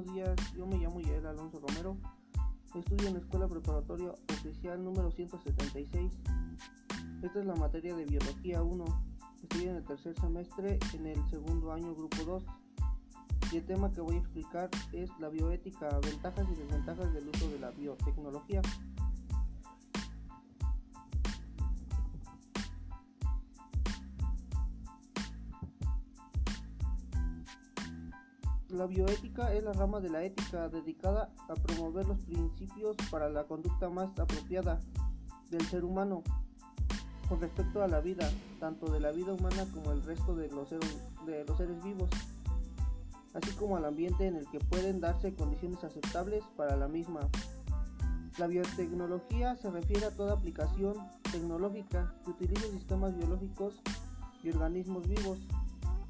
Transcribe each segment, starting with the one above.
buenos días. Yo me llamo Yael Alonso Romero. Estudio en la Escuela Preparatoria Oficial número 176. Esta es la materia de Biología 1. Estoy en el tercer semestre, en el segundo año, grupo 2. Y el tema que voy a explicar es la bioética, ventajas y desventajas del uso de la biotecnología. La bioética es la rama de la ética dedicada a promover los principios para la conducta más apropiada del ser humano con respecto a la vida, tanto de la vida humana como el resto de los, seres, de los seres vivos, así como al ambiente en el que pueden darse condiciones aceptables para la misma. La biotecnología se refiere a toda aplicación tecnológica que utilice sistemas biológicos y organismos vivos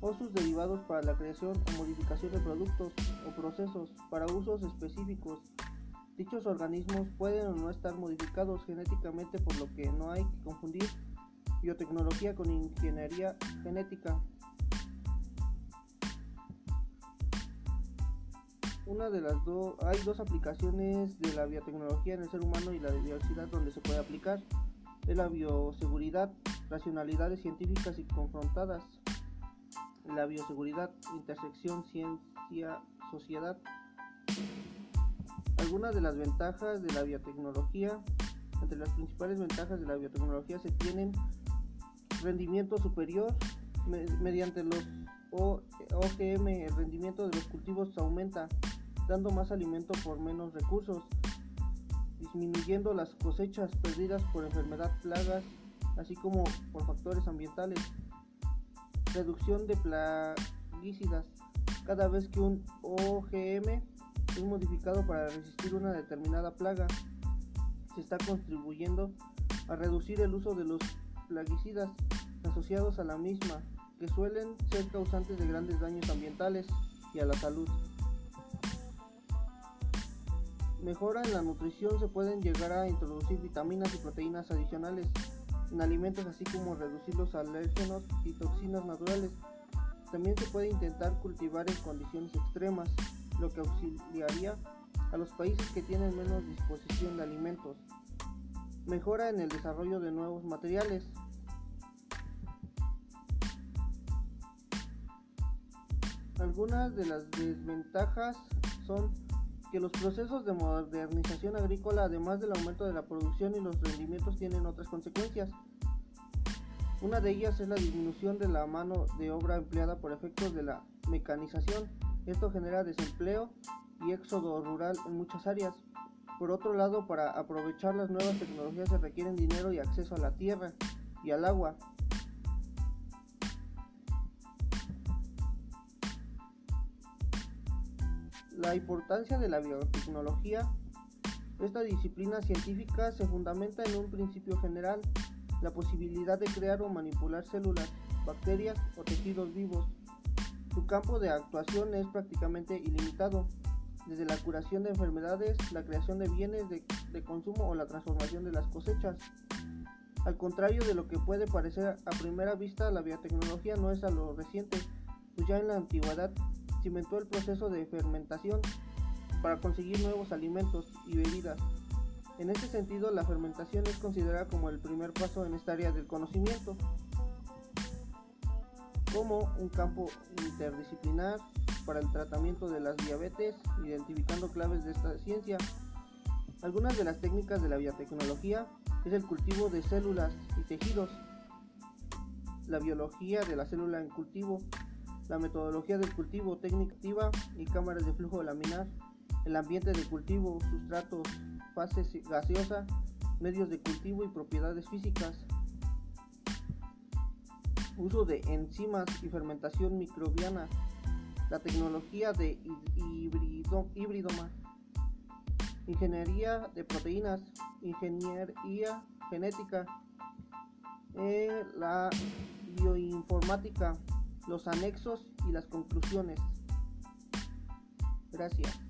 o sus derivados para la creación o modificación de productos o procesos para usos específicos. Dichos organismos pueden o no estar modificados genéticamente por lo que no hay que confundir biotecnología con ingeniería genética. Una de las dos hay dos aplicaciones de la biotecnología en el ser humano y la diversidad donde se puede aplicar. Es la bioseguridad, racionalidades científicas y confrontadas la bioseguridad, intersección ciencia-sociedad. Algunas de las ventajas de la biotecnología, entre las principales ventajas de la biotecnología se tienen rendimiento superior mediante los OGM, el rendimiento de los cultivos aumenta, dando más alimento por menos recursos, disminuyendo las cosechas perdidas por enfermedad, plagas, así como por factores ambientales. Reducción de plaguicidas. Cada vez que un OGM es modificado para resistir una determinada plaga, se está contribuyendo a reducir el uso de los plaguicidas asociados a la misma, que suelen ser causantes de grandes daños ambientales y a la salud. Mejora en la nutrición se pueden llegar a introducir vitaminas y proteínas adicionales en alimentos así como reducir los alérgenos y toxinas naturales. También se puede intentar cultivar en condiciones extremas, lo que auxiliaría a los países que tienen menos disposición de alimentos. Mejora en el desarrollo de nuevos materiales. Algunas de las desventajas son que los procesos de modernización agrícola, además del aumento de la producción y los rendimientos, tienen otras consecuencias. Una de ellas es la disminución de la mano de obra empleada por efectos de la mecanización. Esto genera desempleo y éxodo rural en muchas áreas. Por otro lado, para aprovechar las nuevas tecnologías se requieren dinero y acceso a la tierra y al agua. La importancia de la biotecnología. Esta disciplina científica se fundamenta en un principio general, la posibilidad de crear o manipular células, bacterias o tejidos vivos. Su campo de actuación es prácticamente ilimitado, desde la curación de enfermedades, la creación de bienes de, consumo o la transformación de las cosechas. Al contrario de lo que puede parecer a primera vista, la biotecnología no es a lo reciente, pues ya en la antigüedad cimentó el proceso de fermentación para conseguir nuevos alimentos y bebidas. En este sentido, la fermentación es considerada como el primer paso en esta área del conocimiento, como un campo interdisciplinar para el tratamiento de las diabetes, identificando claves de esta ciencia. Algunas de las técnicas de la biotecnología es el cultivo de células y tejidos, la biología de la célula en cultivo, la metodología del cultivo, técnica activa y cámaras de flujo laminar, el ambiente de cultivo, sustratos, fase gaseosa, medios de cultivo y propiedades físicas, uso de enzimas y fermentación microbiana, la tecnología de híbrido, híbridoma, ingeniería de proteínas, ingeniería genética, eh, la bioinformática, los anexos y las conclusiones. Gracias.